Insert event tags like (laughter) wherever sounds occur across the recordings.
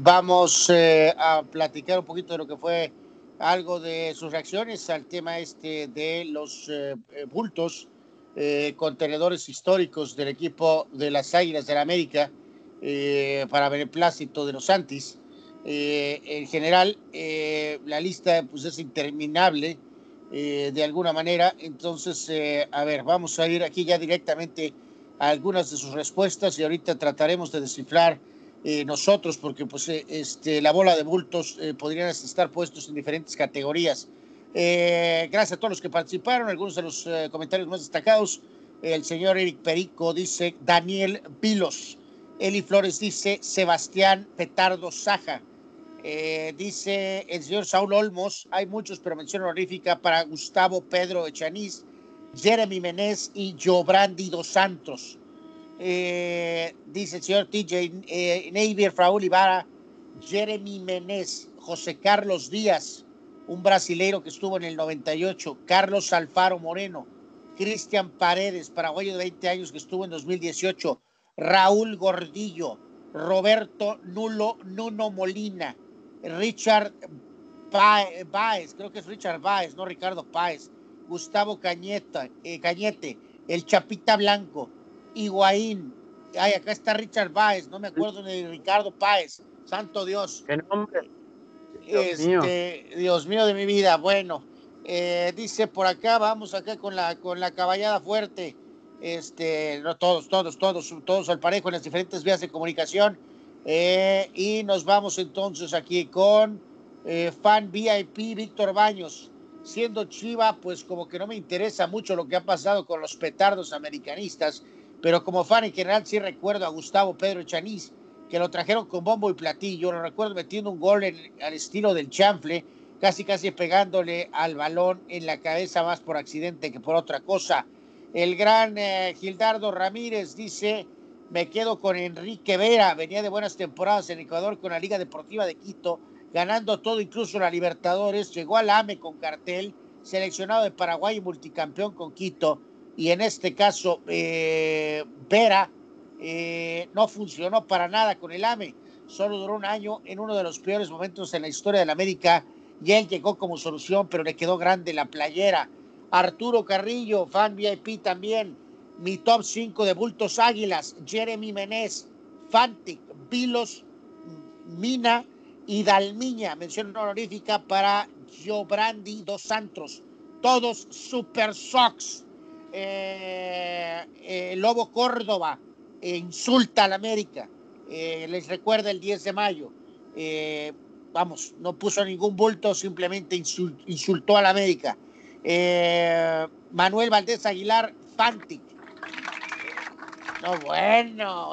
vamos eh, a platicar un poquito de lo que fue algo de sus reacciones al tema este de los eh, bultos, contenedores históricos del equipo de las Águilas de la América para beneplácito de los Santis. en general, la lista pues, es interminable de alguna manera. Entonces, a ver, vamos a ir aquí ya directamente algunas de sus respuestas y ahorita trataremos de descifrar eh, nosotros, porque pues, eh, este, la bola de bultos eh, podrían estar puestos en diferentes categorías. gracias a todos los que participaron, algunos de los comentarios más destacados. El señor Eric Perico dice Daniel Vilos. Eli Flores dice Sebastián Petardo Saja. dice el señor Saúl Olmos, hay muchos, pero mención honorífica para Gustavo Pedro Echaniz Jeremy Menez y Jobrandi dos Santos. Eh, dice el señor TJ eh, Raúl Ibarra, Jeremy Menez, José Carlos Díaz, un brasileiro que estuvo en el 98, Carlos Alfaro Moreno, Cristian Paredes, paraguayo de 20 años que estuvo en 2018, Raúl Gordillo, Roberto Nulo Nuno Molina, Richard Baez, creo que es Richard Baez, no Ricardo Páez, Gustavo eh, Cañete, el Chapita Blanco, Higuaín. Ay, acá está Richard Páez, no me acuerdo ni de Ricardo Páez. Santo Dios. ¿Qué nombre? Dios, este, mío. Dios mío de mi vida. Bueno, eh, dice por acá, vamos acá con la, con la caballada fuerte. Este, no, todos, todos, todos, todos al parejo en las diferentes vías de comunicación. Eh, y nos vamos entonces aquí con fan VIP Víctor Baños siendo Chiva, pues como que no me interesa mucho lo que ha pasado con los petardos americanistas, pero como fan en general sí recuerdo a Gustavo Pedro Chanís, que lo trajeron con bombo y platillo, lo recuerdo metiendo un gol al estilo del chanfle, casi casi pegándole al balón en la cabeza más por accidente que por otra cosa. El gran eh, Gildardo Ramírez dice, me quedo con Enrique Vera, venía de buenas temporadas en Ecuador con la Liga Deportiva de Quito, ganando todo, incluso la Libertadores, llegó al AME con cartel, seleccionado de Paraguay y multicampeón con Quito, y en este caso eh, Vera eh, no funcionó para nada con el AME, solo duró un año en uno de los peores momentos en la historia de la América, y él llegó como solución, pero le quedó grande la playera. Arturo Carrillo, fan VIP también, mi top 5 de Bultos Águilas, Jeremy Menez, Fantic, Vilos, Mina, y Dalmiña, mención honorífica para Giobrandi dos Santos, todos Super Sox. Eh, eh, Lobo Córdoba eh, insulta a la América, les recuerda el 10 de mayo. vamos, no puso ningún bulto, simplemente insultó a la América. Manuel Valdés Aguilar, Fantic. No, bueno,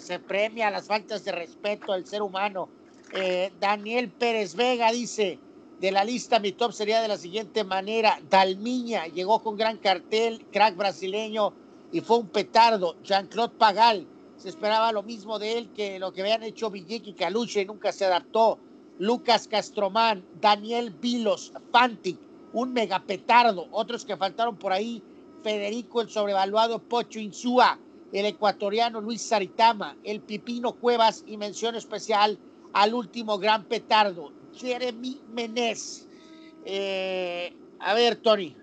se premia las faltas de respeto al ser humano eh, Daniel Pérez Vega dice, de la lista mi top sería de la siguiente manera. Dalmiña llegó con gran cartel, crack brasileño y fue un petardo. Jean-Claude Pagal, se esperaba lo mismo de él que lo que habían hecho Villique y Caluche y nunca se adaptó. Lucas Castromán, Daniel Vilos, Fantic, un megapetardo. Otros que faltaron por ahí, Federico el sobrevaluado Pocho Insúa, el ecuatoriano Luis Saritama, el Pipino Cuevas y mención especial al último gran petardo, Jeremy Menez. Eh, a ver, Tony,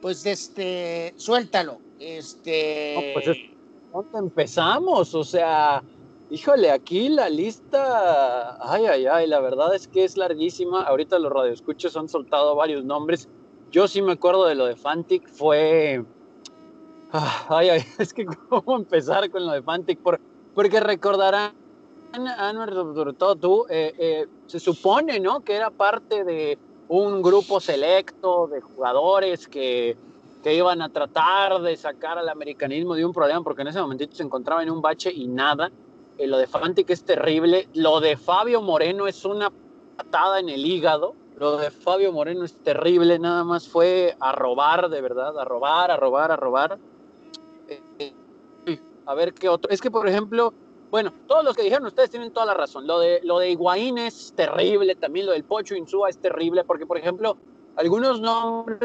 pues este, suéltalo. Este. pues empezamos? O sea, híjole, aquí la lista, ay, ay, ay, la verdad es que es larguísima. Ahorita los radioescuchos han soltado varios nombres. Yo sí me acuerdo de lo de Fantic, fue. Ah, ay, ay, (laughs) es que cómo empezar con lo de Fantic, porque recordarán sobre todo tú, eh, eh, se supone, ¿no? Que era parte de un grupo selecto de jugadores que, que iban a tratar de sacar al americanismo de un problema, porque en ese momentito se encontraba en un bache y nada. Eh, lo de Fantic es terrible. Lo de Fabio Moreno es una patada en el hígado. Lo de Fabio Moreno es terrible. Nada más fue a robar, de verdad, a robar, a robar, a robar. a ver qué otro. Es que, por ejemplo, bueno, todos los que dijeron ustedes tienen toda la razón. Lo de, lo de Higuaín es terrible, también lo del Pocho Insúa es terrible, porque, por ejemplo, algunos nombres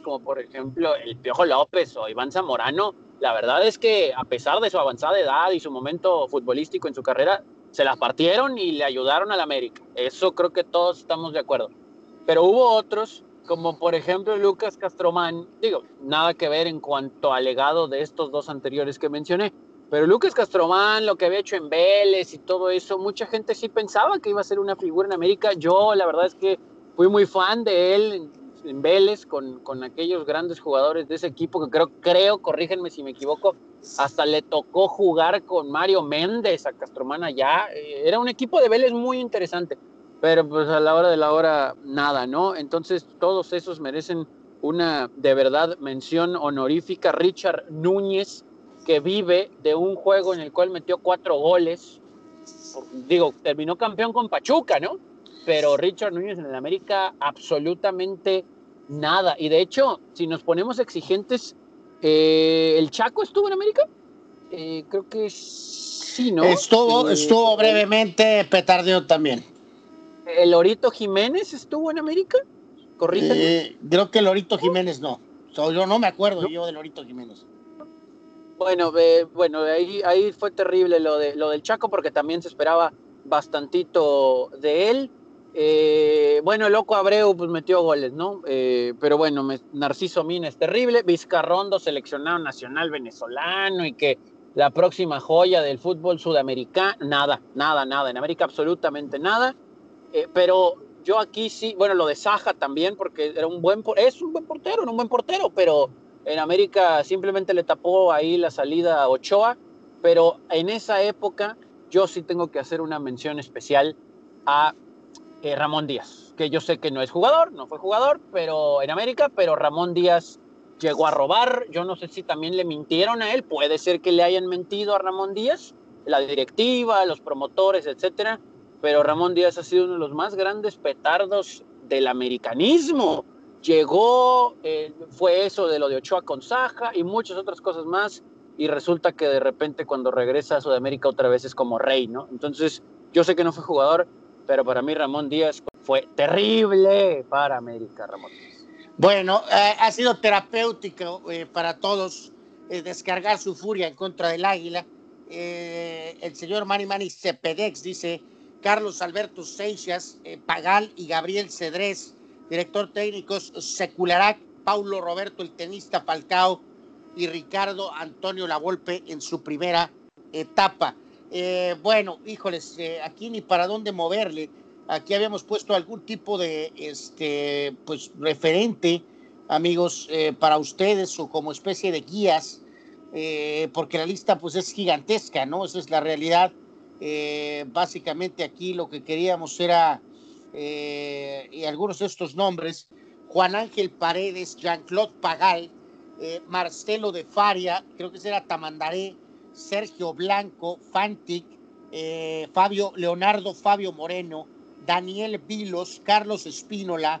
como por ejemplo el Piojo López o Iván Zamorano, la verdad es que a pesar de su avanzada edad y su momento futbolístico en su carrera, se las partieron y le ayudaron al América. Eso creo que todos estamos de acuerdo. Pero hubo otros, como por ejemplo Lucas Castromán, digo, nada que ver en cuanto al legado de estos dos anteriores que mencioné, pero Lucas Castromán, lo que había hecho en Vélez y todo eso, mucha gente sí pensaba que iba a ser una figura en América. Yo la verdad es que fui muy fan de él en, Vélez con, con, aquellos grandes jugadores de ese equipo que creo, creo, corrígenme si me equivoco, hasta le tocó jugar con Mario Méndez a Castromán allá. Eh, era un equipo de Vélez muy interesante, pero pues a la hora de la hora nada, ¿no? Entonces todos esos merecen una de verdad mención honorífica. Richard Núñez que vive de un juego en el cual metió cuatro goles. Digo, terminó campeón con Pachuca, ¿no? Pero Richard Núñez en el América absolutamente nada. Y de hecho, si nos ponemos exigentes, eh, ¿el Chaco estuvo en América? Eh, creo que sí, ¿no? Estuvo, eh, estuvo brevemente Petardeo también. ¿El Lorito Jiménez estuvo en América? Corrígeme. creo que el Lorito Jiménez no. yo no me acuerdo yo de Lorito Jiménez. Bueno, eh, bueno, ahí, ahí fue terrible lo, de, lo del Chaco porque también se esperaba bastantito de él. Eh, bueno, Loco Abreu pues metió goles, ¿no? Eh, pero bueno, Narciso Mina es terrible. Vizcarrondo, seleccionado nacional venezolano y que la próxima joya del fútbol sudamericano, nada, nada, nada. En América absolutamente nada. pero yo aquí sí, bueno, lo de Saja también porque era un buen, es un buen portero, era un buen portero, pero en América simplemente le tapó ahí la salida a Ochoa, pero en esa época yo sí tengo que hacer una mención especial a eh, Ramón Díaz, que yo sé que no es jugador, no fue jugador, pero en América, pero Ramón Díaz llegó a robar, yo no sé si también le mintieron a él, puede ser que le hayan mentido a Ramón Díaz, la directiva, los promotores, etcétera, pero Ramón Díaz ha sido uno de los más grandes petardos del americanismo llegó, eh, fue eso de lo de Ochoa con Saja y muchas otras cosas más, y resulta que de repente cuando regresa a Sudamérica otra vez es como rey, ¿no? Entonces, yo sé que no fue jugador, pero para mí Ramón Díaz fue terrible para América, Ramón. Bueno, eh, ha sido terapéutico eh, para todos descargar su furia en contra del Águila. el señor Mani Mani Cepedex dice, Carlos Alberto Seixas, Pagal y Gabriel Cedrés director técnico Secularac, Paulo Roberto, el tenista Falcao y Ricardo Antonio Lavolpe en su primera etapa. Eh, bueno, híjoles, eh, aquí ni para dónde moverle. Aquí habíamos puesto algún tipo de este, pues, referente, amigos, eh, para ustedes o como especie de guías, porque la lista pues es gigantesca, ¿no? Esa es la realidad. básicamente aquí lo que queríamos era eh, y algunos de estos nombres, Juan Ángel Paredes, Jean-Claude Pagal, eh, Marcelo de Faria, creo que será Tamandaré, Sergio Blanco, Fantic, eh, Fabio Leonardo Fabio Moreno, Daniel Vilos, Carlos Espínola,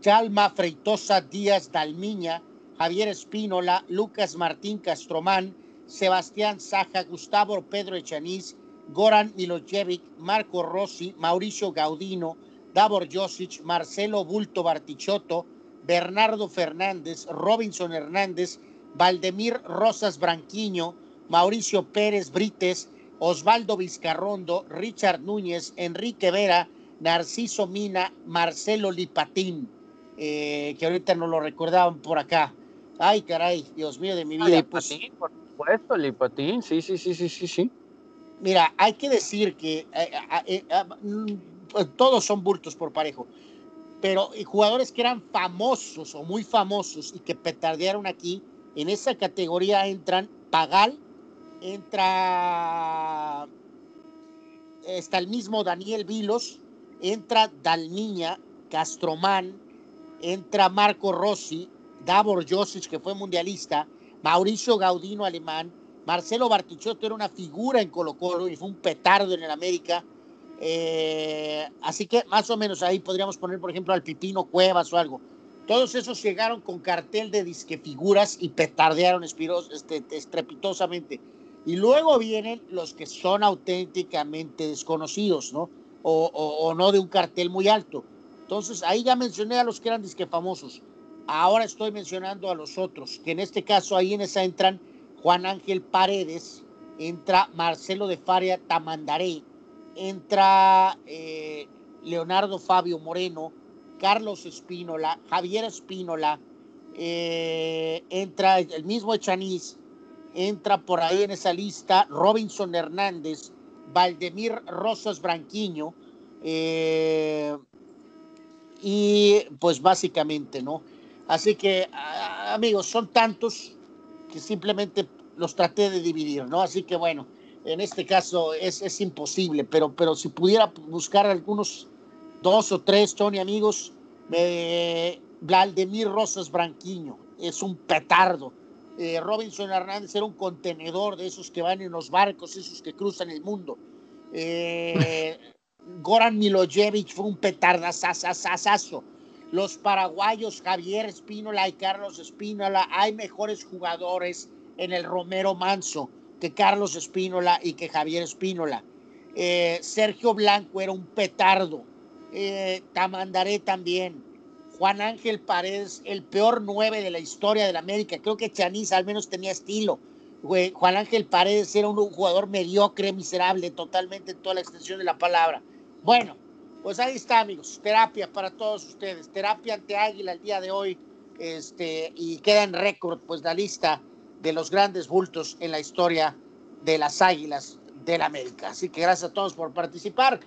Yalma Freitosa Díaz Dalmiña, Javier Espínola, Lucas Martín Castromán, Sebastián Saja, Gustavo Pedro Echaniz, Goran Milojevic, Marco Rossi, Mauricio Gaudino, Davor Josic, Marcelo Bulto Bartichotto, Bernardo Fernández, Robinson Hernández, Valdemir Rosas Branquiño, Mauricio Pérez Brites, Osvaldo Vizcarrondo, Richard Núñez, Enrique Vera, Narciso Mina, Marcelo Lipatín, eh, que ahorita no lo recordaban por acá. Ay, caray, Dios mío de mi vida. Pues Lipatín, por supuesto, Lipatín, sí, sí, sí, sí, sí, sí mira, hay que decir que eh, eh, eh, mm, todos son bultos por parejo, pero jugadores que eran famosos o muy famosos y que petardearon aquí, en esa categoría entran Pagal, entra está el mismo Daniel Vilos, entra Dalmiña, Castromán, entra Marco Rossi, Davor Josic, que fue mundialista, Mauricio Gaudino, alemán, Marcelo Bartichotto era una figura en Colo Colo y fue un petardo en el América. Eh, así que más o menos ahí podríamos poner, por ejemplo, al Pipino Cuevas o algo. Todos esos llegaron con cartel de disque figuras y petardearon este, estrepitosamente. Y luego vienen los que son auténticamente desconocidos, ¿no? O, o, no de un cartel muy alto. Entonces, ahí ya mencioné a los que eran disque famosos. Ahora estoy mencionando a los otros, que en este caso ahí en esa entran Juan Ángel Paredes, entra Marcelo de Faria Tamandaré, entra eh, Leonardo Fabio Moreno, Carlos Espínola, Javier Espínola, eh, entra el mismo Echaniz, entra por ahí en esa lista Robinson Hernández, Valdemir Rosas Branquiño, eh, y pues básicamente, ¿no? Así que, amigos, son tantos que simplemente los traté de dividir, ¿no? Así que bueno, en este caso es, es imposible, pero, pero si pudiera buscar algunos dos o tres, Tony, amigos, eh, Rosas Branquiño, es un petardo. Eh, Robinson Hernández era un contenedor de esos que van en los barcos, esos que cruzan el mundo. Eh, (laughs) Goran Milojevic fue un petardazazazazo. Los paraguayos Javier Espínola y Carlos Espínola, hay mejores jugadores en el Romero Manso que Carlos Espínola y que Javier Espínola. Eh, Sergio Blanco era un petardo. Eh, Tamandaré también. Juan Ángel Paredes, el peor nueve de la historia de la América. Creo que Chaniz al menos tenía estilo. Juan Ángel Paredes era un jugador mediocre, miserable, totalmente en toda la extensión de la palabra. Bueno, pues ahí está, amigos. Terapia para todos ustedes. Terapia ante Águila el día de hoy. Este, y queda en récord, pues, la lista de los grandes bultos en la historia de las Águilas del América. Así que gracias a todos por participar.